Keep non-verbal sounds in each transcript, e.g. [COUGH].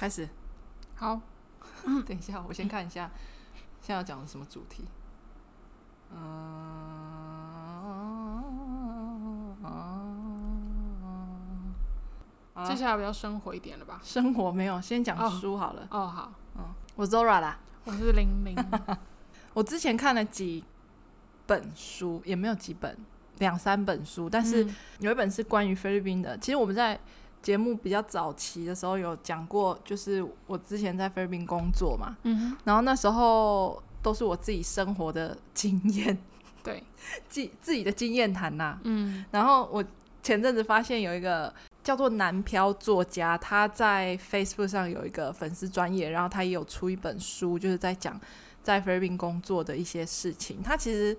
开始。好，等一下，我先看一下，现在要讲的什么主题？嗯，啊、接下来比较生活一点了吧？生活没有，先讲书好了。哦，哦好，嗯，我 Zora 啦，我是玲玲。[LAUGHS] 我之前看了几本书，也没有几本，两三本书，但是有一本是关于菲律宾的。其实我们在节目比较早期的时候有讲过，就是我之前在菲律宾工作嘛，嗯，然后那时候都是我自己生活的经验，对，[LAUGHS] 自自己的经验谈呐，嗯，然后我前阵子发现有一个叫做南漂作家，他在 Facebook 上有一个粉丝专业，然后他也有出一本书，就是在讲在菲律宾工作的一些事情。他其实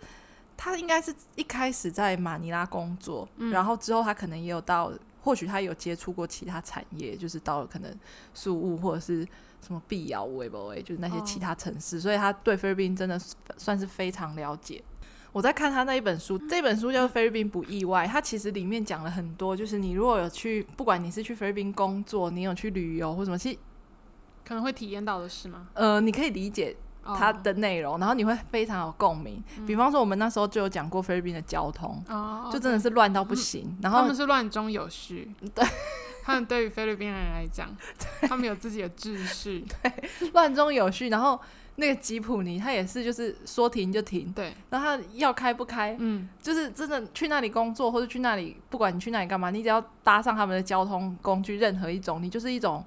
他应该是一开始在马尼拉工作，嗯，然后之后他可能也有到。或许他有接触过其他产业，就是到了可能宿务或者是什么碧瑶、微博就是那些其他城市，哦、所以他对菲律宾真的算是非常了解。我在看他那一本书，这本书叫《菲律宾不意外》，它其实里面讲了很多，就是你如果有去，不管你是去菲律宾工作，你有去旅游或什么，其实可能会体验到的是吗？呃，你可以理解。它的内容，然后你会非常有共鸣。嗯、比方说，我们那时候就有讲过菲律宾的交通，哦、就真的是乱到不行。嗯、然后他们是乱中有序，对，他们对于菲律宾人来讲，[LAUGHS] 他们有自己的秩序，对，乱中有序。然后那个吉普尼，他也是就是说停就停，对。然后他要开不开，嗯，就是真的去那里工作或者去那里，不管你去那里干嘛，你只要搭上他们的交通工具，任何一种，你就是一种，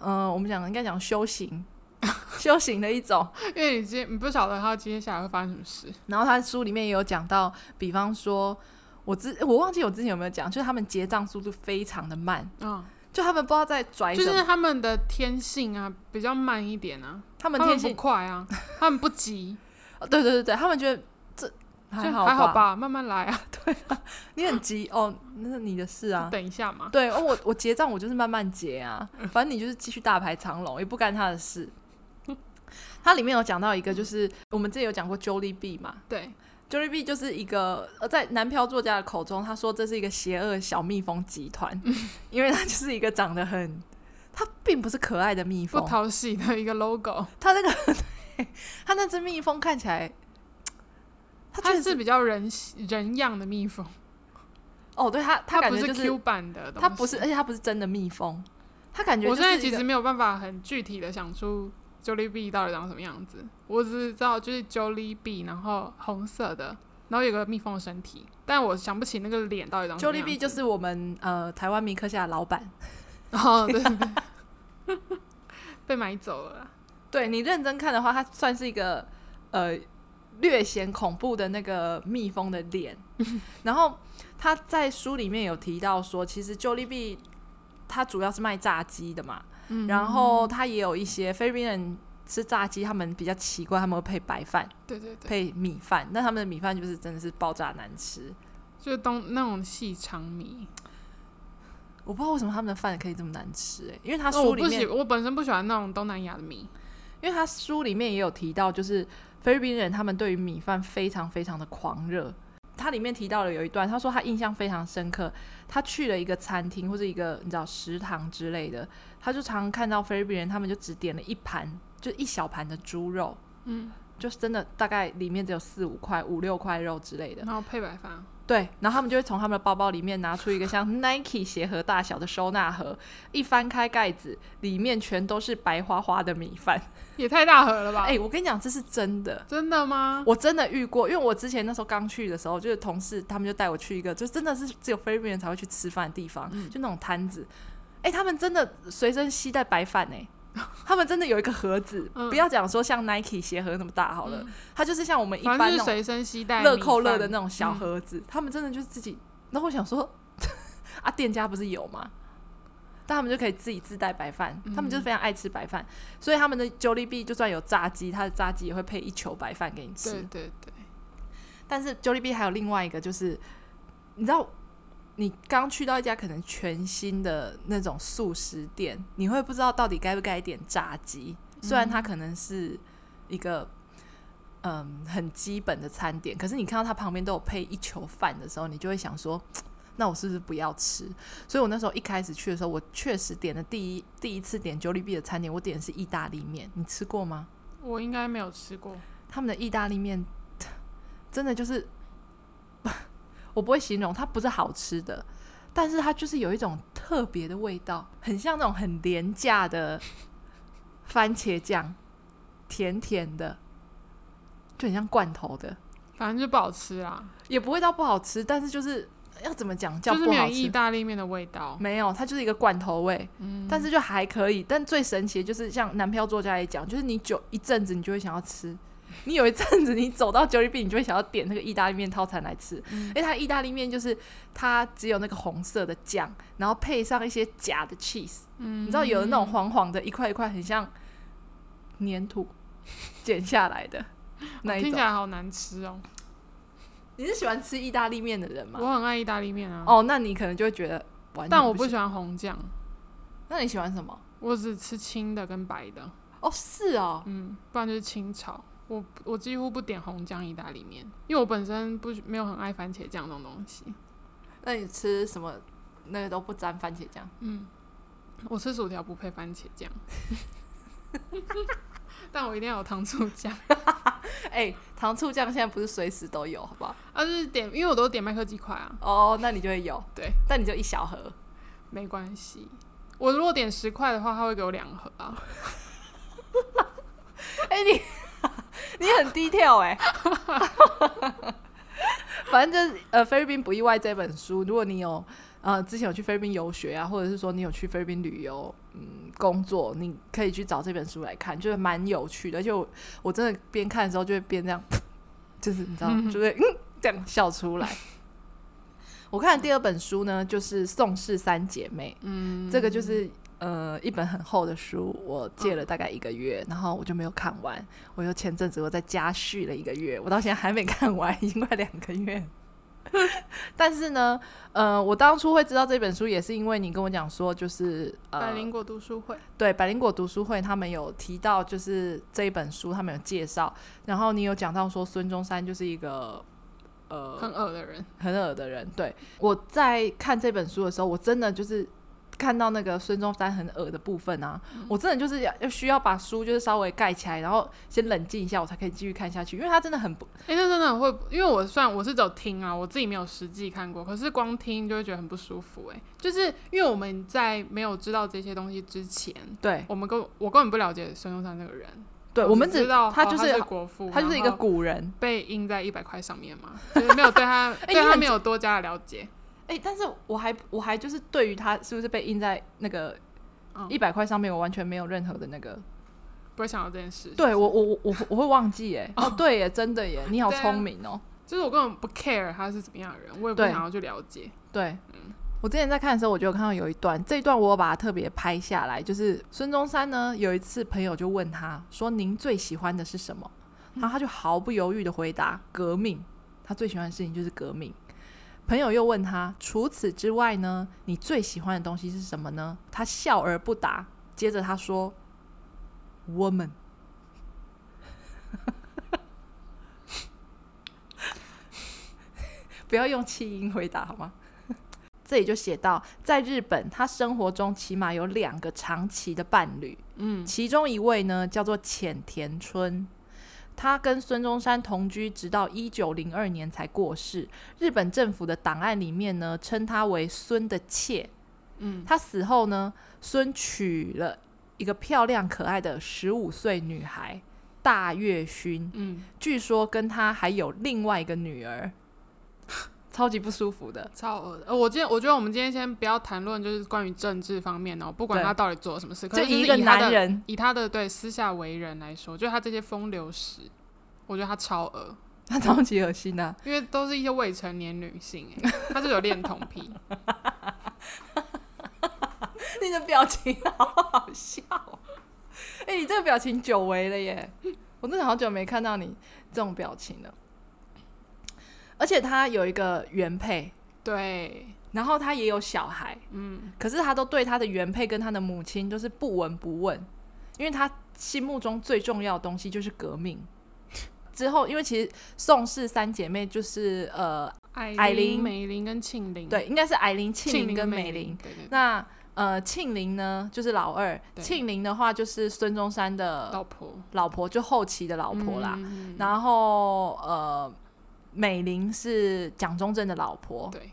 嗯、呃，我们讲应该讲修行。[LAUGHS] 修行的一种，因为你接你不晓得他接下来会发生什么事。然后他书里面也有讲到，比方说，我之我忘记我之前有没有讲，就是他们结账速度非常的慢，嗯，就他们不知道在拽，就是他们的天性啊比较慢一点啊，他们天性不快啊，他们不急，[LAUGHS] 对对对对，他们觉得这还好还好吧，慢慢来啊，[LAUGHS] 对啊，你很急。哦，那是你的事啊，等一下嘛，对，哦我我结账我就是慢慢结啊，反正你就是继续大排长龙，也不干他的事。它里面有讲到一个，就是我们之前有讲过 Jollibee 嘛，对，Jollibee 就是一个呃，在南漂作家的口中，他说这是一个邪恶小蜜蜂集团，因为它就是一个长得很，它并不是可爱的蜜蜂，不讨喜的一个 logo。它那个，[LAUGHS] 它那只蜜蜂看起来，它是比较人人样的蜜蜂。哦，对，它它感觉就是 Q 版的，它不是，而且它不是真的蜜蜂，它感觉我现在其实没有办法很具体的想出。Jollibee 到底长什么样子？我只知道就是 Jollibee，然后红色的，然后有个蜜蜂的身体，但我想不起那个脸到底长什么样子。Jollibee 就是我们呃台湾米克夏的老板，[LAUGHS] 哦对，对，对，被买走了。对，你认真看的话，它算是一个呃略显恐怖的那个蜜蜂的脸。[LAUGHS] 然后他在书里面有提到说，其实 Jollibee 它主要是卖炸鸡的嘛。然后他也有一些菲律宾人吃炸鸡，他们比较奇怪，他们会配白饭，对对对，配米饭。那他们的米饭就是真的是爆炸难吃，就是东那种细长米。我不知道为什么他们的饭可以这么难吃哎，因为他书里面、我本身不喜欢那种东南亚的米，因为他书里面也有提到，就是菲律宾人他们对于米饭非常非常的狂热。他里面提到了有一段，他说他印象非常深刻。他去了一个餐厅或者一个你知道食堂之类的，他就常常看到菲律宾人，他们就只点了一盘，就一小盘的猪肉，嗯，就是真的大概里面只有四五块、五六块肉之类的，然后配白饭。对，然后他们就会从他们的包包里面拿出一个像 Nike 鞋盒大小的收纳盒，一翻开盖子，里面全都是白花花的米饭，也太大盒了吧？哎、欸，我跟你讲，这是真的，真的吗？我真的遇过，因为我之前那时候刚去的时候，就是同事他们就带我去一个，就真的是只有菲律宾人才会去吃饭的地方，嗯、就那种摊子，哎、欸，他们真的随身携带白饭哎。[LAUGHS] 他们真的有一个盒子，嗯、不要讲说像 Nike 鞋盒那么大好了，嗯、它就是像我们一般那种随身携带乐扣乐的那种小盒子。嗯、他们真的就是自己，那我想说，[LAUGHS] 啊，店家不是有吗？但他们就可以自己自带白饭，嗯、他们就是非常爱吃白饭，所以他们的 Jollibee 就算有炸鸡，他的炸鸡也会配一球白饭给你吃。对对对。但是 Jollibee 还有另外一个，就是你知道。你刚去到一家可能全新的那种素食店，你会不知道到底该不该点炸鸡。虽然它可能是一个嗯很基本的餐点，可是你看到它旁边都有配一球饭的时候，你就会想说，[TSK] 那我是不是不要吃？所以我那时候一开始去的时候，我确实点的第一第一次点 Jollibee 的餐点，我点的是意大利面。你吃过吗？我应该没有吃过。他们的意大利面 [TSK] 真的就是，我不会形容，它不是好吃的，但是它就是有一种特别的味道，很像那种很廉价的番茄酱，甜甜的，就很像罐头的。反正就不好吃啦，也不会到不好吃，但是就是要怎么讲，叫就是没有意大利面的味道，没有，它就是一个罐头味，嗯，但是就还可以。但最神奇的就是像男票作家也讲，就是你久一阵子，你就会想要吃。[LAUGHS] 你有一阵子，你走到 Jollibee，你就会想要点那个意大利面套餐来吃，嗯、因为它意大利面就是它只有那个红色的酱，然后配上一些假的 cheese，嗯，你知道有的那种黄黄的，一块一块很像粘土 [LAUGHS] 剪下来的。那听起来好难吃哦！你是喜欢吃意大利面的人吗？我很爱意大利面啊。哦，那你可能就会觉得完，但我不喜欢红酱。那你喜欢什么？我只吃青的跟白的。哦，是哦，嗯，不然就是清炒。我我几乎不点红酱意大利面，因为我本身不没有很爱番茄酱这种东西。那你吃什么？那个都不沾番茄酱？嗯，我吃薯条不配番茄酱。[LAUGHS] 但我一定要有糖醋酱，[LAUGHS] 哎、欸，糖醋酱现在不是随时都有，好不好？啊，就是点，因为我都点麦克鸡块啊。哦，那你就会有，对，但你就一小盒，没关系。我如果点十块的话，他会给我两盒啊。[LAUGHS] 哎、欸，你 [LAUGHS] 你很低调哎。[LAUGHS] 反正就是呃，菲律宾不意外这本书，如果你有。呃，之前有去菲律宾游学啊，或者是说你有去菲律宾旅游，嗯，工作，你可以去找这本书来看，就是蛮有趣的。而且我，我真的边看的时候就会边这样，[TSK] 就是你知道，嗯、就会嗯这样笑出来。[LAUGHS] 我看的第二本书呢，就是《宋氏三姐妹》，嗯，这个就是呃一本很厚的书，我借了大概一个月，然后我就没有看完。我又前阵子我在家续了一个月，我到现在还没看完，已经快两个月。[LAUGHS] 但是呢，呃，我当初会知道这本书，也是因为你跟我讲说，就是呃，百灵果读书会，对，百灵果读书会，他们有提到，就是这一本书，他们有介绍，然后你有讲到说，孙中山就是一个呃很恶的人，很恶的人。对，我在看这本书的时候，我真的就是。看到那个孙中山很恶的部分啊，嗯、我真的就是要要需要把书就是稍微盖起来，然后先冷静一下，我才可以继续看下去。因为他真的很不，哎、欸，那真的很会，因为我算我是走听啊，我自己没有实际看过，可是光听就会觉得很不舒服、欸。哎，就是因为我们在没有知道这些东西之前，对，我们根我根本不了解孙中山这个人，对，我们只知道他就是、国父，他就是一个古人，被印在一百块上面嘛，就是没有对他、欸、[LAUGHS] 对他没有多加的了解。哎、欸，但是我还我还就是对于他是不是被印在那个一百块上面，我完全没有任何的那个不会想到这件事。对我我我我我会忘记哎 [LAUGHS] 哦，对耶，真的耶，你好聪明哦、喔。就是我根本不 care 他是怎么样的人，我也不想要去了解。对，对嗯，我之前在看的时候，我就有看到有一段，这一段我把它特别拍下来，就是孙中山呢有一次朋友就问他说：“您最喜欢的是什么？”然后他就毫不犹豫的回答：“革命。”他最喜欢的事情就是革命。朋友又问他：“除此之外呢？你最喜欢的东西是什么呢？”他笑而不答。接着他说：“Woman。[LAUGHS] ”不要用气音回答好吗？这里就写到，在日本，他生活中起码有两个长期的伴侣。嗯，其中一位呢叫做浅田春。他跟孙中山同居，直到一九零二年才过世。日本政府的档案里面呢，称他为孙的妾。嗯，他死后呢，孙娶了一个漂亮可爱的十五岁女孩大月薰。嗯，据说跟他还有另外一个女儿，超级不舒服的，超恶的。呃，我今天我觉得我们今天先不要谈论就是关于政治方面哦，不管他到底做了什么事，可是就一个男人以他的对私下为人来说，就他这些风流史。我觉得他超恶，他超级恶心啊！因为都是一些未成年女性，哎，他是有恋童癖。[LAUGHS] 你的表情好好笑，哎、[LAUGHS] 欸，你这个表情久违了耶！我真的好久没看到你这种表情了。而且他有一个原配，对，然后他也有小孩，嗯，可是他都对他的原配跟他的母亲都是不闻不问，因为他心目中最重要的东西就是革命。之后，因为其实宋氏三姐妹就是呃艾琳、美玲跟庆玲，对，应该是艾琳、庆玲跟美玲。对对对，那呃，庆玲呢，就是老二；庆玲的话，就是孙中山的老婆，老婆就后期的老婆啦。嗯、然后呃，美玲是蒋中正的老婆。对，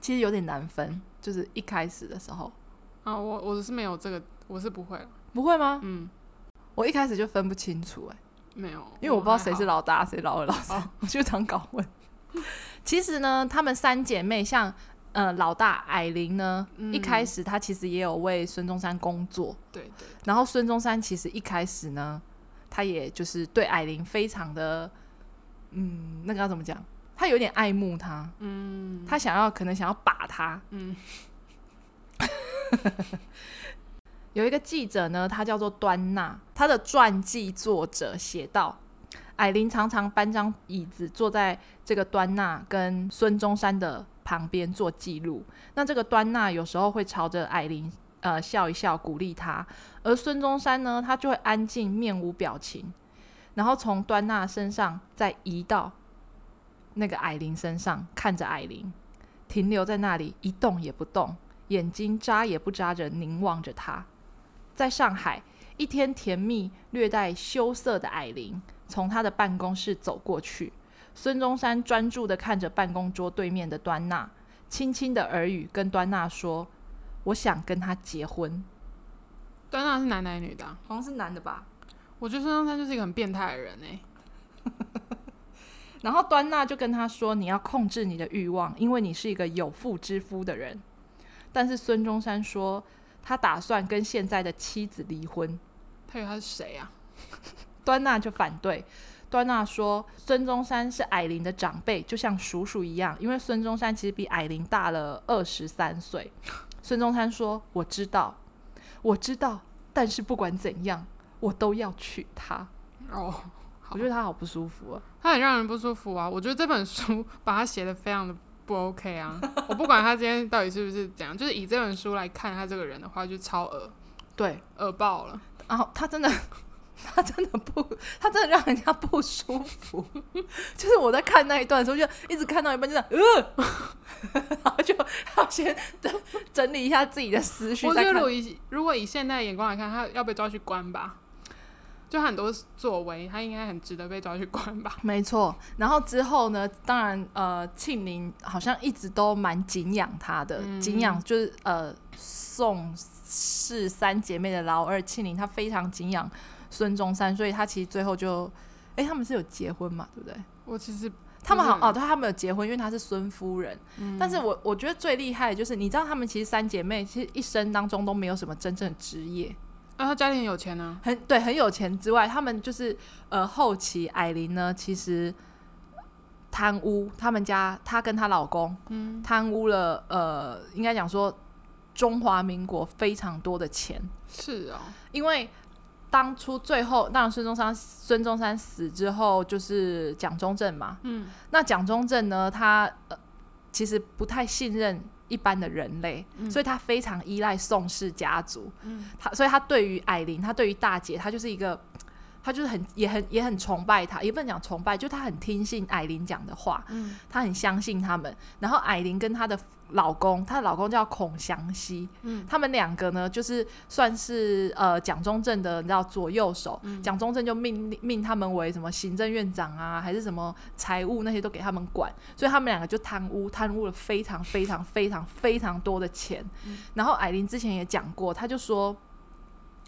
其实有点难分，就是一开始的时候啊，我我是没有这个，我是不会，不会吗？嗯，我一开始就分不清楚、欸，哎，没有，因为我不知道谁是老大，谁老二、老三，哦、[LAUGHS] 我就常搞混。其实呢，她们三姐妹像。呃，老大矮玲呢，嗯、一开始她其实也有为孙中山工作，对对，对。然后孙中山其实一开始呢，他也就是对矮玲非常的，嗯，那个要怎么讲？他有点爱慕他，嗯，他想要可能想要把他，嗯。[LAUGHS] 有一个记者呢，他叫做端纳，他的传记作者写道，矮琳常常搬张椅子坐在这个端纳跟孙中山的。旁边做记录，那这个端纳有时候会朝着矮琳呃笑一笑，鼓励他，而孙中山呢，他就会安静，面无表情，然后从端纳身上再移到那个霭龄身上，看着霭龄，停留在那里一动也不动，眼睛眨也不眨着凝望着他。在上海，一天甜蜜、略带羞涩的霭龄从他的办公室走过去。孙中山专注地看着办公桌对面的端纳，轻轻的耳语跟端纳说：“我想跟他结婚。”端纳是男的还是女的？好像是男的吧？我觉得孙中山就是一个很变态的人哎。[LAUGHS] 然后端纳就跟他说：“你要控制你的欲望，因为你是一个有妇之夫的人。”但是孙中山说他打算跟现在的妻子离婚。他以为他是谁啊？端纳就反对。端纳说：“孙中山是矮龄的长辈，就像叔叔一样。因为孙中山其实比矮龄大了二十三岁。”孙中山说：“我知道，我知道，但是不管怎样，我都要娶她。”哦，我觉得她好不舒服啊，她很让人不舒服啊。我觉得这本书把她写的非常的不 OK 啊。[LAUGHS] 我不管他今天到底是不是这样，就是以这本书来看他这个人的话，就超恶，对，恶爆了。然后他真的。[LAUGHS] 他真的不，他真的让人家不舒服。[LAUGHS] 就是我在看那一段的时候，就一直看到一半，就这样，呃，然后就要先整整理一下自己的思绪。我觉得，如果以如果以现代眼光来看，他要被抓去关吧？就很多作为，他应该很值得被抓去关吧？没错。然后之后呢？当然，呃，庆龄好像一直都蛮敬仰他的，嗯、敬仰就是呃宋氏三姐妹的老二庆龄，他非常敬仰。孙中山，所以他其实最后就，哎、欸，他们是有结婚嘛，对不对？我其实他们好哦，对，他们有结婚，因为他是孙夫人。嗯、但是我我觉得最厉害的就是，你知道他们其实三姐妹其实一生当中都没有什么真正的职业。啊，他家里很有钱呢、啊，很对，很有钱之外，他们就是呃后期艾琳呢，其实贪污，他们家她跟她老公嗯贪污了呃，应该讲说中华民国非常多的钱。是啊、哦，因为。当初最后，当然孙中山孙中山死之后，就是蒋中正嘛。嗯，那蒋中正呢，他呃其实不太信任一般的人类，嗯、所以他非常依赖宋氏家族。嗯，他所以他对于艾琳，他对于大姐，他就是一个。他就是很也很也很崇拜他，也不能讲崇拜，就他很听信艾琳讲的话，嗯，他很相信他们。然后艾琳跟他的老公，她的老公叫孔祥熙，嗯，他们两个呢，就是算是呃蒋中正的你知道左右手，蒋、嗯、中正就命命他们为什么行政院长啊，还是什么财务那些都给他们管，所以他们两个就贪污，贪污了非常非常非常非常多的钱。嗯、然后艾琳之前也讲过，他就说。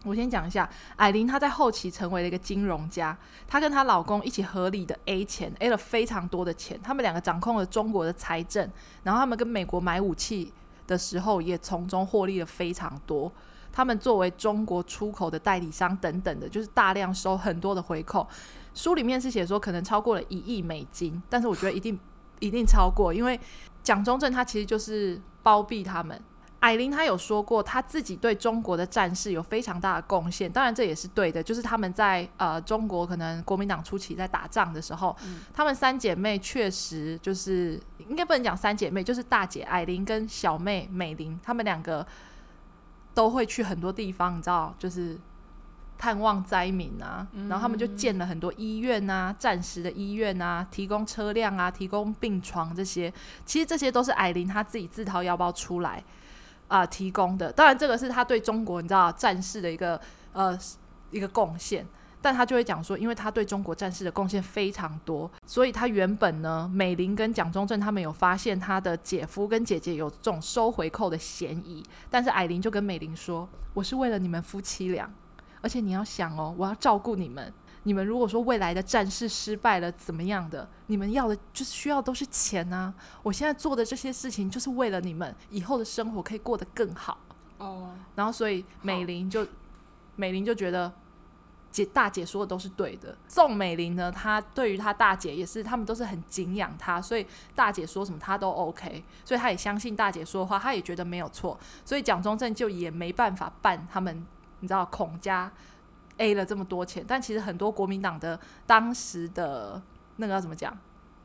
我先讲一下，艾琳她在后期成为了一个金融家，她跟她老公一起合理的 A 钱，A 了非常多的钱，他们两个掌控了中国的财政，然后他们跟美国买武器的时候也从中获利了非常多。他们作为中国出口的代理商等等的，就是大量收很多的回扣。书里面是写说可能超过了一亿美金，但是我觉得一定一定超过，因为蒋中正他其实就是包庇他们。霭龄他有说过，她自己对中国的战事有非常大的贡献，当然这也是对的。就是他们在呃中国可能国民党初期在打仗的时候，嗯、他们三姐妹确实就是应该不能讲三姐妹，就是大姐艾琳跟小妹美玲，她们两个都会去很多地方，你知道，就是探望灾民啊，然后他们就建了很多医院啊，战时的医院啊，提供车辆啊，提供病床这些。其实这些都是艾琳她自己自掏腰包出来啊、提供的。当然，这个是他对中国你知道战事的一个呃一个贡献。但他就会讲说，因为他对中国战事的贡献非常多，所以他原本呢，美玲跟蒋中正他们有发现他的姐夫跟姐姐有这种收回扣的嫌疑。但是矮灵就跟美玲说：“我是为了你们夫妻俩。”而且你要想哦，我要照顾你们。你们如果说未来的战事失败了，怎么样的？你们要的就是需要都是钱啊！我现在做的这些事情，就是为了你们以后的生活可以过得更好哦。然后，所以美玲就美玲就觉得姐大姐说的都是对的。宋美龄呢，她对于她大姐也是，他们都是很敬仰她，所以大姐说什么她都 OK，所以她也相信大姐说的话，她也觉得没有错。所以蒋中正就也没办法办他们。你知道孔家 A 了这么多钱，但其实很多国民党的当时的那个要怎么讲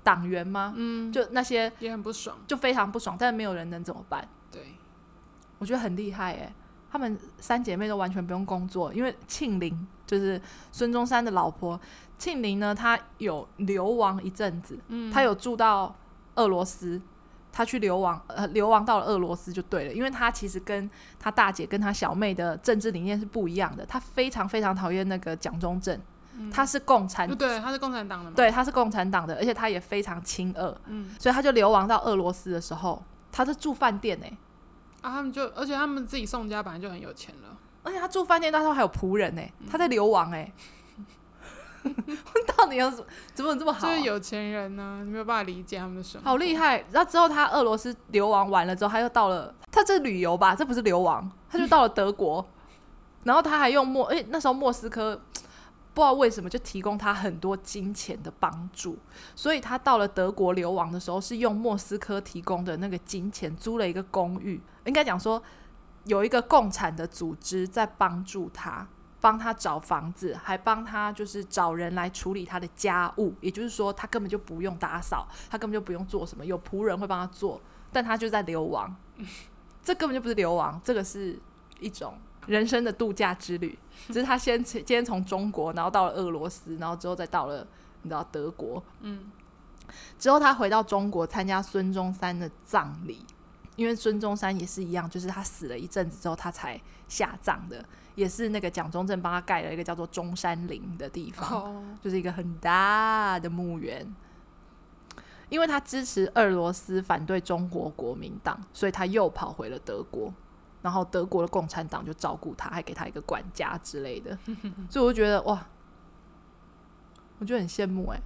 党员吗？嗯，就那些也很不爽，就非常不爽，但是没有人能怎么办？对，我觉得很厉害哎，他们三姐妹都完全不用工作，因为庆龄就是孙中山的老婆，庆龄呢，她有流亡一阵子，嗯，她有住到俄罗斯。他去流亡，呃，流亡到了俄罗斯就对了，因为他其实跟他大姐跟他小妹的政治理念是不一样的。他非常非常讨厌那个蒋中正，嗯、他是共产，对，他是共产党的，对，他是共产党的，而且他也非常亲俄，嗯，所以他就流亡到俄罗斯的时候，他是住饭店呢、欸，啊，他们就，而且他们自己宋家本来就很有钱了，而且他住饭店，那时候还有仆人呢、欸，他在流亡哎、欸。嗯 [LAUGHS] 到底要怎么怎么这么好、啊？就是有钱人呢、啊，你没有办法理解他们的生活。好厉害！然后之后他俄罗斯流亡完了之后，他又到了，他这旅游吧，这不是流亡，他就到了德国。[LAUGHS] 然后他还用莫，哎、欸，那时候莫斯科不知道为什么就提供他很多金钱的帮助，所以他到了德国流亡的时候，是用莫斯科提供的那个金钱租了一个公寓。应该讲说，有一个共产的组织在帮助他。帮他找房子，还帮他就是找人来处理他的家务，也就是说，他根本就不用打扫，他根本就不用做什么，有仆人会帮他做，但他就在流亡，[LAUGHS] 这根本就不是流亡，这个是一种人生的度假之旅。[LAUGHS] 只是他先先从中国，然后到了俄罗斯，然后之后再到了你知道德国，嗯，之后他回到中国参加孙中山的葬礼，因为孙中山也是一样，就是他死了一阵子之后，他才下葬的。也是那个蒋中正帮他盖了一个叫做中山陵的地方，oh. [LAUGHS] 就是一个很大的墓园。因为他支持俄罗斯，反对中国国民党，所以他又跑回了德国。然后德国的共产党就照顾他，还给他一个管家之类的。[LAUGHS] 所以我就觉得哇，我觉得很羡慕哎、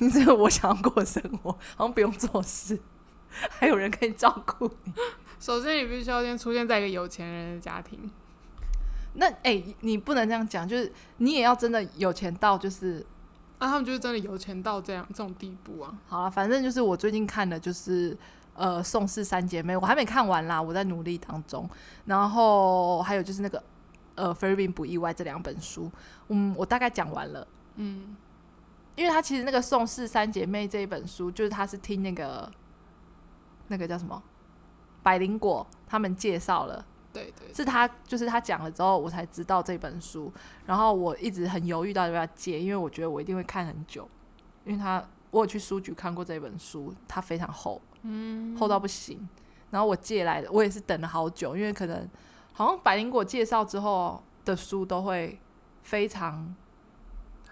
欸，[LAUGHS] 这个我想要过的生活，好像不用做事，[LAUGHS] 还有人可以照顾你。首先，你必须要先出现在一个有钱人的家庭。那哎、欸，你不能这样讲，就是你也要真的有钱到，就是啊，他们就是真的有钱到这样这种地步啊。好了，反正就是我最近看的，就是呃《宋氏三姐妹》，我还没看完啦，我在努力当中。然后还有就是那个呃《菲律宾不意外》这两本书，嗯，我大概讲完了。嗯，因为他其实那个《宋氏三姐妹》这一本书，就是他是听那个那个叫什么百灵果他们介绍了。对，对对，是他，就是他讲了之后，我才知道这本书。然后我一直很犹豫到底要不要借，因为我觉得我一定会看很久。因为他，我有去书局看过这本书，它非常厚，嗯，厚到不行。然后我借来的，我也是等了好久，因为可能好像百灵果介绍之后的书都会非常，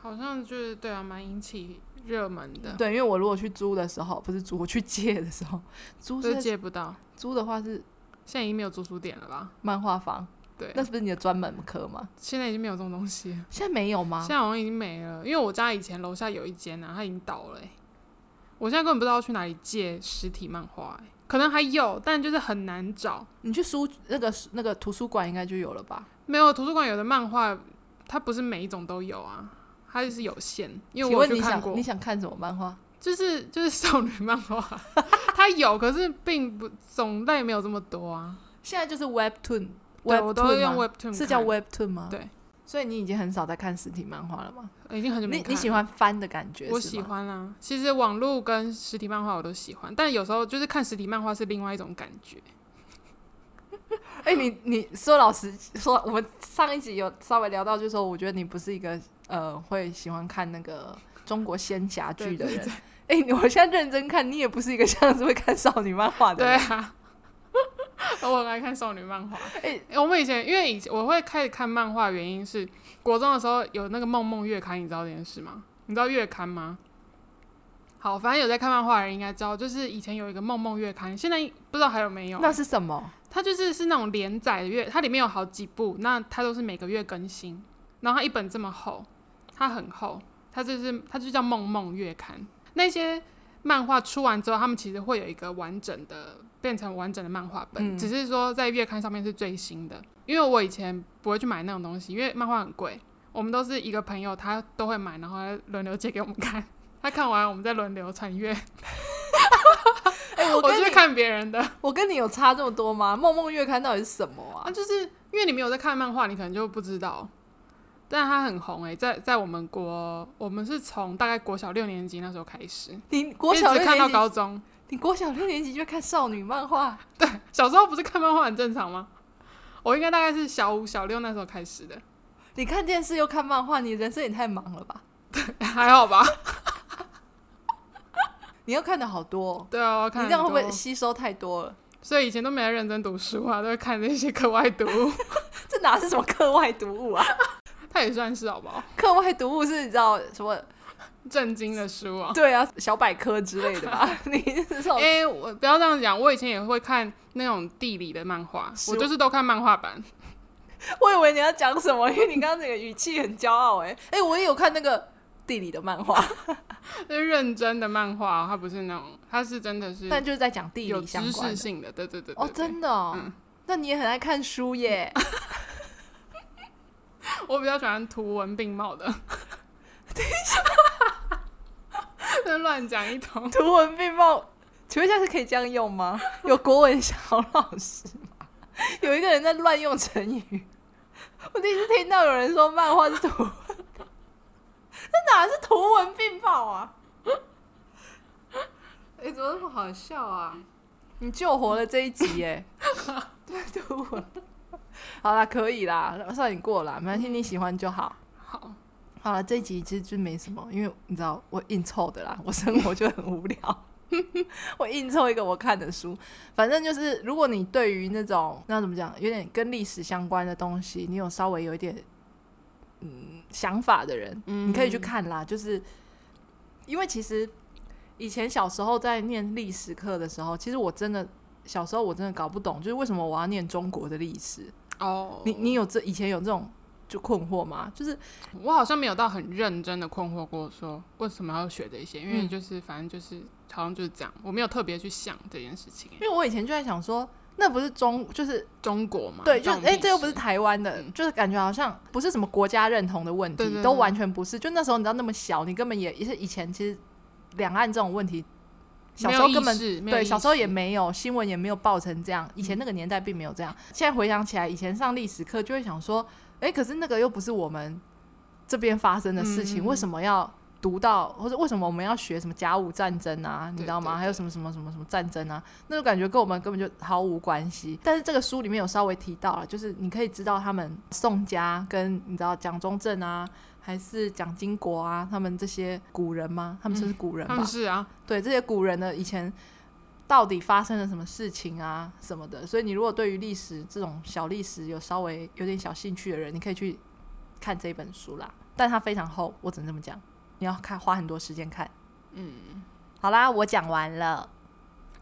好像就是对啊，蛮引起热门的。对，因为我如果去租的时候，不是租，我去借的时候，[LAUGHS] 租是借不到，租的话是。现在已经没有租书店了吧？漫画房，对，那是不是你的专门课吗？现在已经没有这种东西。现在没有吗？现在好像已经没了，因为我家以前楼下有一间啊，它已经倒了、欸。我现在根本不知道去哪里借实体漫画、欸，可能还有，但就是很难找。你去书那个那个图书馆应该就有了吧？没有，图书馆有的漫画，它不是每一种都有啊，它就是有限。因为我去看过，你想，你想看什么漫画？[LAUGHS] 就是就是少女漫画，[LAUGHS] 它有，可是并不种类没有这么多啊。现在就是 Webtoon，对我都用 Webtoon，是叫 Webtoon 吗？对，所以你已经很少在看实体漫画了吗？已经很久没看。你你喜欢翻的感觉？我喜欢啊。其实网络跟实体漫画我都喜欢，但有时候就是看实体漫画是另外一种感觉。[LAUGHS] 哎、欸，你你说老实说，我们上一集有稍微聊到，就是说，我觉得你不是一个呃会喜欢看那个中国仙侠剧的人。哎、欸，我现在认真看，你也不是一个像是会看少女漫画的人。对啊，[LAUGHS] 我很爱看少女漫画。哎、欸，我们以前因为以前我会开始看漫画，原因是国中的时候有那个梦梦月刊，你知道这件事吗？你知道月刊吗？好，反正有在看漫画的人应该知道，就是以前有一个梦梦月刊，现在不知道还有没有。那是什么？它就是是那种连载的月，它里面有好几部，那它都是每个月更新。然后它一本这么厚，它很厚，它就是它就叫梦梦月刊。那些漫画出完之后，他们其实会有一个完整的，变成完整的漫画本，嗯、只是说在月刊上面是最新的。因为我以前不会去买那种东西，因为漫画很贵。我们都是一个朋友，他都会买，然后轮流借给我们看。[LAUGHS] 他看完，我们再轮流传阅。[LAUGHS] 哎、欸，我 [LAUGHS] 我是看别人的。我跟你有差这么多吗？梦梦月刊到底是什么啊？啊，就是因为你没有在看漫画，你可能就不知道。但它很红哎、欸，在在我们国，我们是从大概国小六年级那时候开始。你国小六年级看到高中？你国小六年级就看少女漫画？对，小时候不是看漫画很正常吗？我应该大概是小五、小六那时候开始的。你看电视又看漫画，你人生也太忙了吧？对，还好吧。[LAUGHS] 你要看的好多，对啊，我看。你这样会不会吸收太多了？所以以前都没认真读书啊，都会看那些课外读物。[LAUGHS] 这哪是什么课外读物啊？它也算是好不好？课外读物是你知道什么震惊的书啊？对啊，小百科之类的吧？[LAUGHS] 你是说？哎，我不要这样讲。我以前也会看那种地理的漫画，我就是都看漫画版。我以为你要讲什么，因为你刚刚那个语气很骄傲。哎哎，我也有看那个。地理的漫画，是 [LAUGHS] 认真的漫画，它不是那种，它是真的是，但就是在讲地理相关的，有知识性的，对对对，对。哦，真的，哦，嗯，那你也很爱看书耶。[LAUGHS] [LAUGHS] 我比较喜欢图文并茂的。[LAUGHS] 等一下，[LAUGHS] 乱讲一通。图文并茂，请问一下是可以这样用吗？有国文小老师吗？有一个人在乱用成语。我第一次听到有人说漫画是图文。这哪是图文并茂啊？哎、欸，怎么那么好笑啊？你救活了这一集耶！对，图文。[LAUGHS] 好啦，可以啦，算你过了，没关系，你喜欢就好。好，好了，这一集其实就没什么，因为你知道我硬凑的啦，我生活就很无聊，[LAUGHS] 我硬凑一个我看的书。反正就是，如果你对于那种那怎么讲，有点跟历史相关的东西，你有稍微有一点。嗯，想法的人，嗯，你可以去看啦。就是因为其实以前小时候在念历史课的时候，其实我真的小时候我真的搞不懂，就是为什么我要念中国的历史哦。你你有这以前有这种就困惑吗？就是我好像没有到很认真的困惑过，说为什么要学这些？因为就是反正就是好像就是这样，我没有特别去想这件事情。因为我以前就在想说。那不是中，就是中国嘛？对，就哎、欸，这又不是台湾的，嗯，就是感觉好像不是什么国家认同的问题，都完全不是。就那时候你知道那么小，你根本也也是以前其实两岸这种问题，小时候根本对小时候也没有新闻也没有报成这样。以前那个年代并没有这样。嗯、现在回想起来，以前上历史课就会想说，哎、欸，可是那个又不是我们这边发生的事情，嗯、为什么要？读到或者为什么我们要学什么甲午战争啊？你知道吗？还有什么什么什么什么战争啊？那种感觉跟我们根本就毫无关系。但是这个书里面有稍微提到了，就是你可以知道他们宋家跟你知道蒋中正啊，还是蒋经国啊，他们这些古人吗？他们是，是古人吧？嗯、是啊。对，这些古人的以前到底发生了什么事情啊什么的？所以你如果对于历史这种小历史有稍微有点小兴趣的人，你可以去看这本书啦。但它非常厚，我只能这么讲。你要看，花很多时间看。嗯，好啦，我讲完了。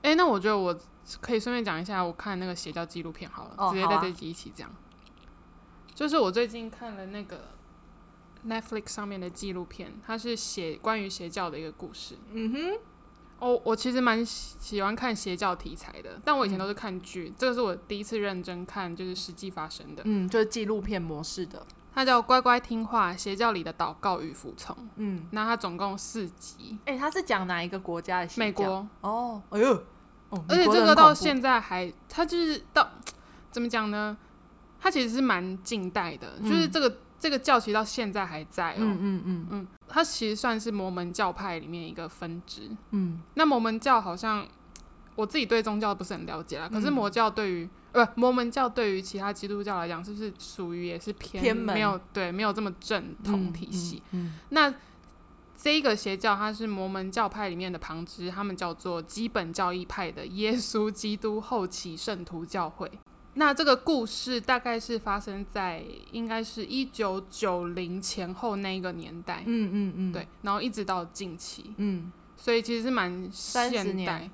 哎、欸，那我觉得我可以顺便讲一下，我看那个邪教纪录片好了，哦、直接在这集一起讲、啊。就是我最近看了那个 Netflix 上面的纪录片，它是写关于邪教的一个故事。嗯哼，哦，我其实蛮喜欢看邪教题材的，但我以前都是看剧、嗯，这个是我第一次认真看，就是实际发生的。嗯，就是纪录片模式的。它叫《乖乖听话：邪教里的祷告与服从》。嗯，那它总共四集。哎、欸，它是讲哪一个国家的邪教？美国。哦，哎呦，哦、而且这个到现在还，它就是到怎么讲呢？它其实是蛮近代的，嗯、就是这个这个教其实到现在还在哦。嗯嗯嗯嗯，它其实算是摩门教派里面一个分支。嗯，那摩门教好像我自己对宗教不是很了解啦，可是摩教对于呃，摩门教对于其他基督教来讲，是不是属于也是偏，没有对没有这么正统体系？嗯，嗯嗯那这个邪教它是摩门教派里面的旁支，他们叫做基本教义派的耶稣基督后期圣徒教会。那这个故事大概是发生在应该是一九九零前后那一个年代。嗯嗯嗯，对，然后一直到近期，嗯，所以其实是蛮现代，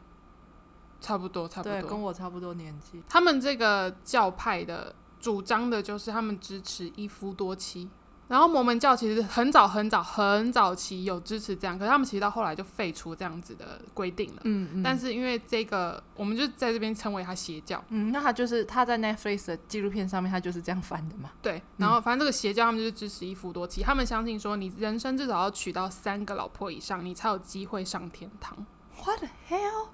差不多差不多，对，跟我差不多年纪。他们这个教派的主张的就是他们支持一夫多妻。然后摩门教其实很早很早很早期有支持这样，可是他们其实到后来就废除这样子的规定了。嗯嗯。但是因为这个，我们就在这边称为他邪教。嗯，那他就是他在 Netflix 的纪录片上面，他就是这样翻的嘛。对。然后反正这个邪教他们就是支持一夫多妻，他们相信说你人生至少要娶到三个老婆以上，你才有机会上天堂。What the hell？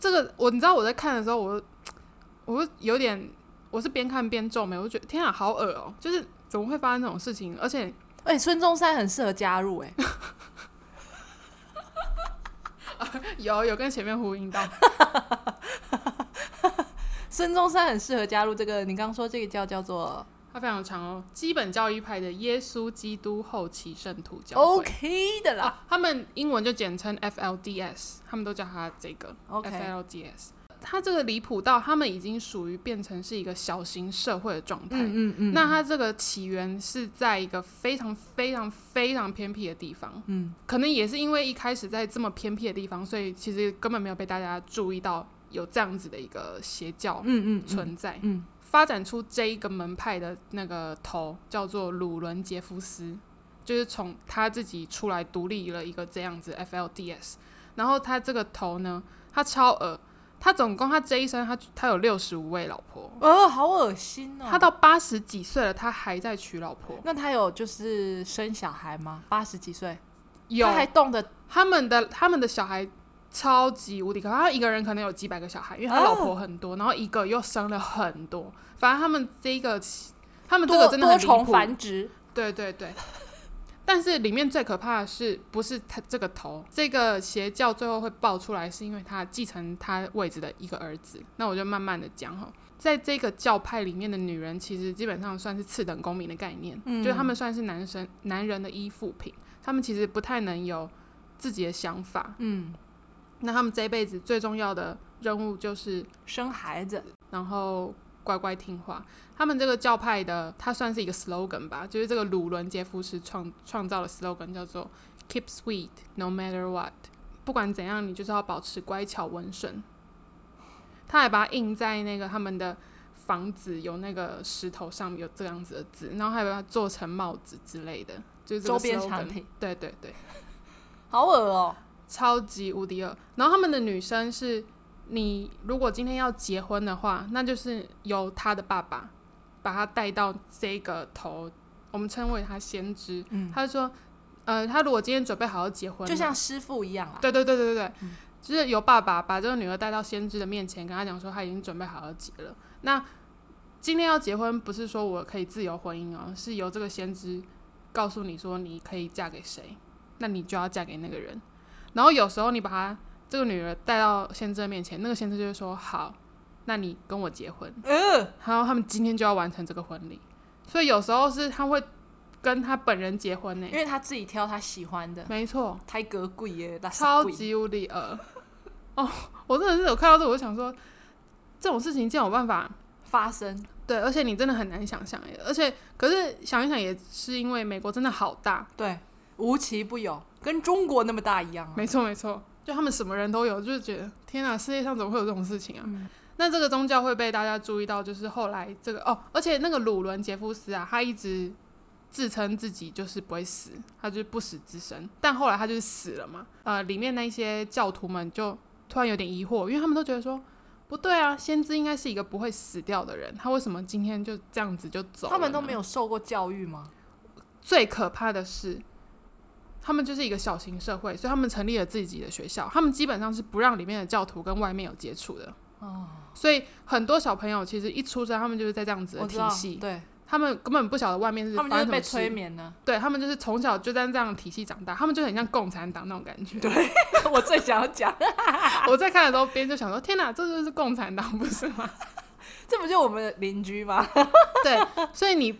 这个我你知道我在看的时候，我我有点我是边看边皱眉，我觉得天啊，好恶哦，就是。怎么会发生这种事情？而且，哎、欸，孙中山很适合加入哎、[LAUGHS] 欸，有有跟前面呼应到，[LAUGHS] 孙中山很适合加入这个。你刚刚说这个叫叫做，它非常长哦，基本教育派的耶稣基督后期圣徒教会，OK 的啦、啊。他们英文就简称 FLDS，他们都叫他这个 OK FLDS。他这个离谱到，他们已经属于变成是一个小型社会的状态。嗯嗯嗯。那他这个起源是在一个非常非常非常偏僻的地方。嗯。可能也是因为一开始在这么偏僻的地方，所以其实根本没有被大家注意到有这样子的一个邪教存在。嗯。发展出这一个门派的那个头叫做鲁伦杰夫斯，就是从他自己出来独立了一个这样子 FLDS。然后他这个头呢，他超恶。他总共他这一生他他有六十五位老婆，哦，好恶心哦！他到八十几岁了，他还在娶老婆。那他有就是生小孩吗？八十几岁，有，他还动的他们的他们的小孩超级无敌可怕，他一个人可能有几百个小孩，因为他老婆很多，哦、然后一个又生了很多。反正他们这一个他们这个真的很多重繁殖，对对对。但是里面最可怕的是，不是他这个头，这个邪教最后会爆出来，是因为他继承他位置的一个儿子。那我就慢慢的讲哈，在这个教派里面的女人，其实基本上算是次等公民的概念，嗯、就是他们算是男生男人的依附品，他们其实不太能有自己的想法。嗯，那他们这一辈子最重要的任务就是生孩子，然后。乖乖听话，他们这个教派的，它算是一个 slogan 吧，就是这个鲁伦杰夫斯创创造的 slogan 叫做 “Keep sweet no matter what”，不管怎样，你就是要保持乖巧温顺。他还把它印在那个他们的房子有那个石头上面有这样子的字，然后还把它做成帽子之类的，就是周边产品。对对对，好恶哦，超级无敌恶。然后他们的女生是。你如果今天要结婚的话，那就是由他的爸爸把他带到这个头，我们称为他先知。嗯，他就说，呃，他如果今天准备好要结婚，就像师傅一样啊。对对对对对，嗯，就是由爸爸把这个女儿带到先知的面前，跟他讲说他已经准备好要结了。那今天要结婚，不是说我可以自由婚姻哦，是由这个先知告诉你说你可以嫁给谁，那你就要嫁给那个人。然后有时候你把他。这个女儿带到先知面前，那个先知就会说：“好，那你跟我结婚。”嗯，然后他们今天就要完成这个婚礼，所以有时候是他会跟他本人结婚呢，因为他自己挑他喜欢的。没错，太格贵耶，超级无敌恶。[LAUGHS] 哦，我真的是有看到这个，我就想说，这种事情竟然有办法发生。对，而且你真的很难想象耶。而且，可是想一想，也是因为美国真的好大，对，无奇不有，跟中国那么大一样啊。没错，没错。就他们什么人都有，就是觉得天哪，世界上怎么会有这种事情啊？嗯、那这个宗教会被大家注意到，就是后来这个哦，而且那个鲁伦杰夫斯啊，他一直自称自己就是不会死，他就是不死之身，但后来他就是死了嘛。呃，里面那些教徒们就突然有点疑惑，因为他们都觉得说不对啊，先知应该是一个不会死掉的人，他为什么今天就这样子就走了？他们都没有受过教育吗？最可怕的是。他们就是一个小型社会，所以他们成立了自己的学校。他们基本上是不让里面的教徒跟外面有接触的。哦，所以很多小朋友其实一出生，他们就是在这样子的体系。对，他们根本不晓得外面是。他们就是被催眠呢。对，他们就是从小就在这样的体系长大，他们就很像共产党那种感觉。对，[LAUGHS] 我最想要讲。[LAUGHS] 我在看的时候，别人就想说：“天哪，这就是共产党，不是吗？” [LAUGHS] 这不就我们的邻居吗？对，所以你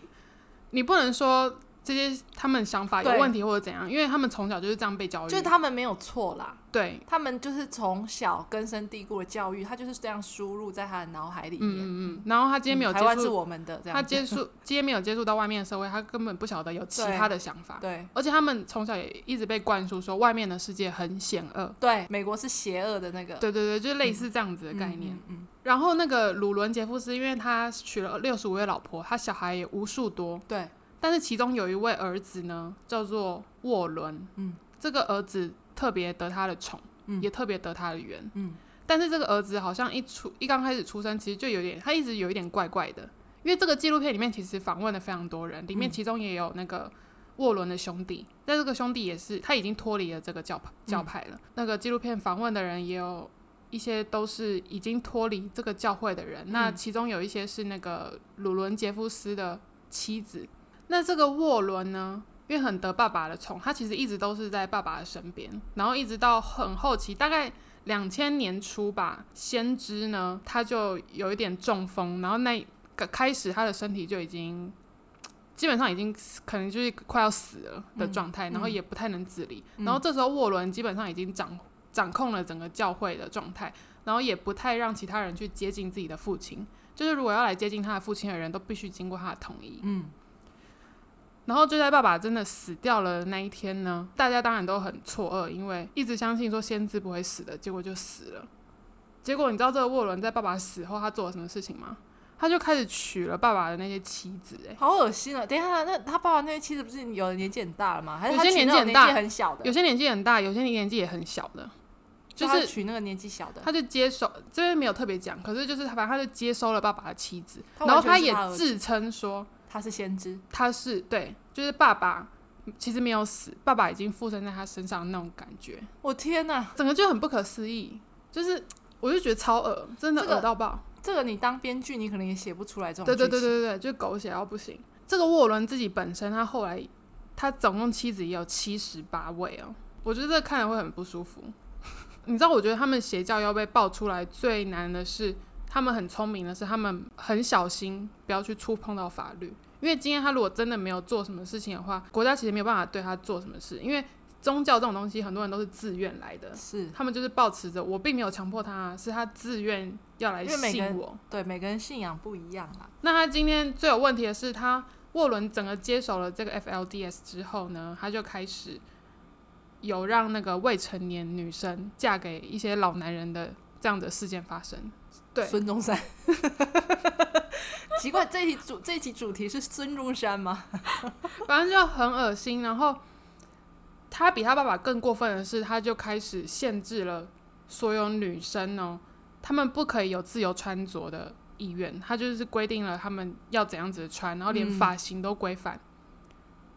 你不能说。这些他们想法有问题或者怎样，因为他们从小就是这样被教育，就是他们没有错啦。对，他们就是从小根深蒂固的教育，他就是这样输入在他的脑海里面。嗯嗯。然后他今天没有接触，我们的，这样。他接触 [LAUGHS] 今天没有接触到外面的社会，他根本不晓得有其他的想法。对。而且他们从小也一直被灌输说外面的世界很险恶。对，美国是邪恶的那个。对对对，就是类似这样子的概念。嗯。然后那个鲁伦杰夫斯，因为他娶了六十五位老婆，他小孩也无数多。对。但是其中有一位儿子呢，叫做沃伦。嗯，这个儿子特别得他的宠，嗯，也特别得他的缘。嗯，但是这个儿子好像一出一刚开始出生，其实就有点，他一直有一点怪怪的。因为这个纪录片里面其实访问了非常多人，里面其中也有那个沃伦的兄弟。但这个兄弟也是他已经脱离了这个教派教派了。那个纪录片访问的人也有一些都是已经脱离这个教会的人。那其中有一些是那个鲁伦杰夫斯的妻子。那这个沃伦呢，因为很得爸爸的宠，他其实一直都是在爸爸的身边，然后一直到很后期，大概两千年初吧，先知呢，他就有一点中风，然后那个开始他的身体就已经基本上已经可能就是快要死了的状态，嗯、然后也不太能自理，嗯、然后这时候沃伦基本上已经掌掌控了整个教会的状态，然后也不太让其他人去接近自己的父亲，就是如果要来接近他的父亲的人都必须经过他的同意，嗯。然后就在爸爸真的死掉了那一天呢，大家当然都很错愕，因为一直相信说先知不会死的，结果就死了。结果你知道这个沃伦在爸爸死后他做了什么事情吗？他就开始娶了爸爸的那些妻子，哎，好恶心啊！等一下，那他爸爸那些妻子不是有的年纪很大了吗？还是有些年纪很大，很小的？有些年纪很大，有些年纪也很小的，就是娶那个年纪小的。他就接收，这边没有特别讲，可是就是他反正他就接收了爸爸的妻子，然后他也自称说。他是先知，他是对，就是爸爸其实没有死，爸爸已经附身在他身上那种感觉。我天哪，整个就很不可思议，就是我就觉得超恶，真的恶到爆。这个你当编剧，你可能也写不出来这种。对对对对对，就狗血到不行。这个沃伦自己本身，他后来他总共妻子也有七十八位哦，我觉得这个看了会很不舒服。你知道，我觉得他们邪教要被爆出来最难的是。他们很聪明的是，他们很小心，不要去触碰到法律。因为今天他如果真的没有做什么事情的话，国家其实没有办法对他做什么事。因为宗教这种东西，很多人都是自愿来的，是他们就是抱持着我并没有强迫他，是他自愿要来信我。对，每个人信仰不一样啦。那他今天最有问题的是，他沃伦整个接手了这个 FLDS 之后呢，他就开始有让那个未成年女生嫁给一些老男人的这样的事件发生。对孙中山，[LAUGHS] 奇怪，这一题主这一题主题是孙中山吗？[LAUGHS] 反正就很恶心。然后他比他爸爸更过分的是，他就开始限制了所有女生哦，他们不可以有自由穿着的意愿。他就是规定了他们要怎样子穿，然后连发型都规范。嗯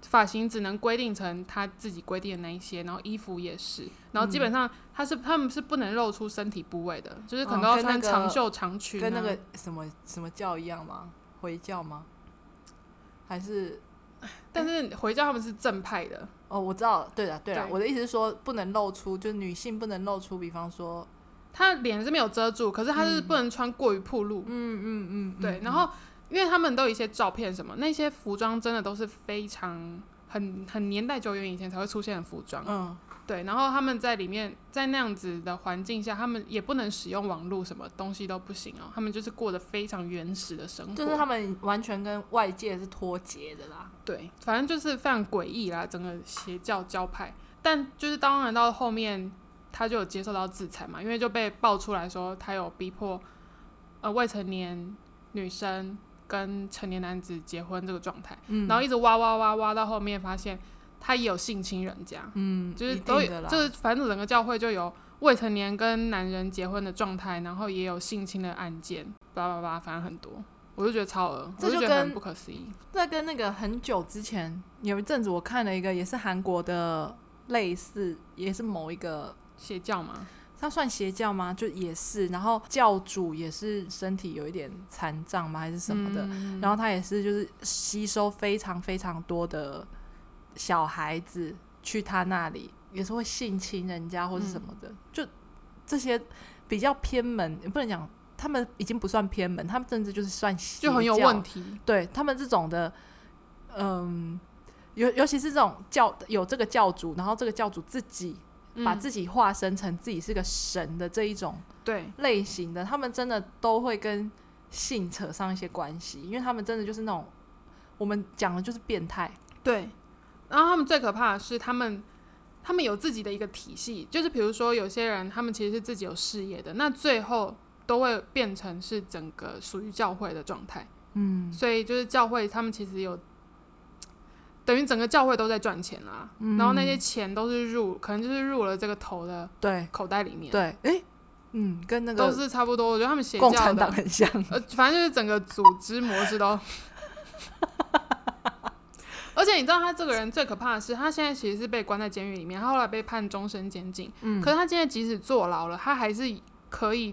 发型只能规定成他自己规定的那一些，然后衣服也是，然后基本上他是、嗯、他们是不能露出身体部位的，就是可能要穿长袖长裙、啊哦，跟那个什么什么教一样吗？回教吗？还是？[SIGHS] 但是回教他们是正派的哦，我知道，对了对了，我的意思是说不能露出，就是女性不能露出，比方说她脸是没有遮住，可是她是不能穿过于暴露，嗯嗯嗯，嗯，对，然后。因为他们都有一些照片什么，那些服装真的都是非常很很年代久远以前才会出现的服装，嗯，对。然后他们在里面，在那样子的环境下，他们也不能使用网络，什么东西都不行哦。他们就是过得非常原始的生活，就是他们完全跟外界是脱节的啦。对，反正就是非常诡异啦，整个邪教教派。但就是当然到后面，他就有接受到制裁嘛，因为就被爆出来说他有逼迫呃未成年女生。跟成年男子结婚这个状态，嗯，然后一直挖挖挖挖到后面，发现他也有性侵人家，嗯，就是都有，就是反正整个教会就有未成年跟男人结婚的状态，然后也有性侵的案件，叭叭叭，反正很多，我就觉得超恶，这就觉得很不可思议。这跟那个很久之前有一阵子，我看了一个也是韩国的类似，也是某一个邪教嘛。他算邪教吗？就也是，然后教主也是身体有一点残障吗？还是什么的？嗯、然后他也是，就是吸收非常非常多的小孩子去他那里，也是会性侵人家或是什么的。嗯、就这些比较偏门，也不能讲他们已经不算偏门，他们甚至就是算就很有问题。对他们这种的，嗯，尤尤其是这种教有这个教主，然后这个教主自己把自己化身成自己是个神的这一种对类型的，他们真的都会跟性扯上一些关系，因为他们真的就是那种我们讲的就是变态。对，然后他们最可怕的是他们。他们有自己的一个体系，就是比如说有些人，他们其实是自己有事业的，那最后都会变成是整个属于教会的状态。嗯，所以就是教会，他们其实有等于整个教会都在赚钱啦，嗯、然后那些钱都是入，可能就是入了这个头的对口袋里面。对，哎，嗯，跟那个都是差不多。我觉得他们邪教的共产党很像，呃，反正就是整个组织模式都。[LAUGHS] 而且你知道他这个人最可怕的是，他现在其实是被关在监狱里面，他后来被判终身监禁。嗯，可是他现在即使坐牢了，他还是可以，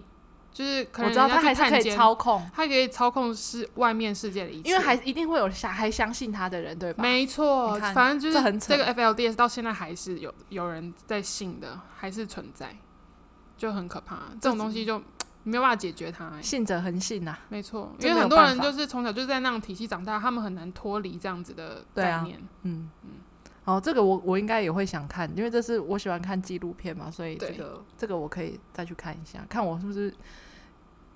就是可能他还是可以操控，他可以操控世外面世界的一切，因为还一定会有相还相信他的人，对吧？没错，反正就是这个 FLDS 到现在还是有有人在信的，还是存在，就很可怕。这种东西就。没有办法解决它，欸，信者恒信呐，没错，因为很多人就是从小就在那种体系长大，他们很难脱离这样子的概念。啊、嗯嗯，哦，这个我我应该也会想看，因为这是我喜欢看纪录片嘛，所以这个这个我可以再去看一下，看我是不是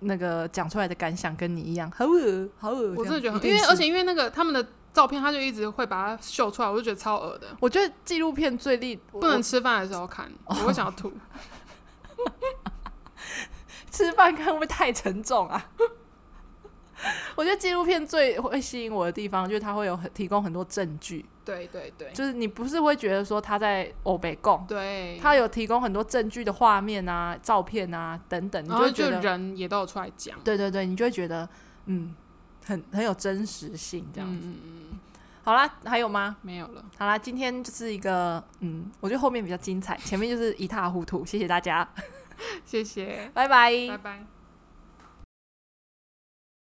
那个讲出来的感想跟你一样，好恶好恶，我真的觉得很，因为而且因为那个他们的照片，他就一直会把它秀出来，我就觉得超恶的。我觉得纪录片最厉不能吃饭的时候看，我会想要吐。[LAUGHS] 吃饭看会不会太沉重啊？[LAUGHS] 我觉得纪录片最会吸引我的地方，就是它会有很提供很多证据。对对对，就是你不是会觉得说他在欧北共，对，他有提供很多证据的画面啊、照片啊等等，你就会觉得人也都有出来讲。对对对，你就会觉得嗯，很很有真实性这样子。嗯嗯。好啦，还有吗？没有了。好啦，今天就是一个嗯，我觉得后面比较精彩，前面就是一塌糊涂。谢谢大家。[LAUGHS] 谢谢，拜拜，拜拜。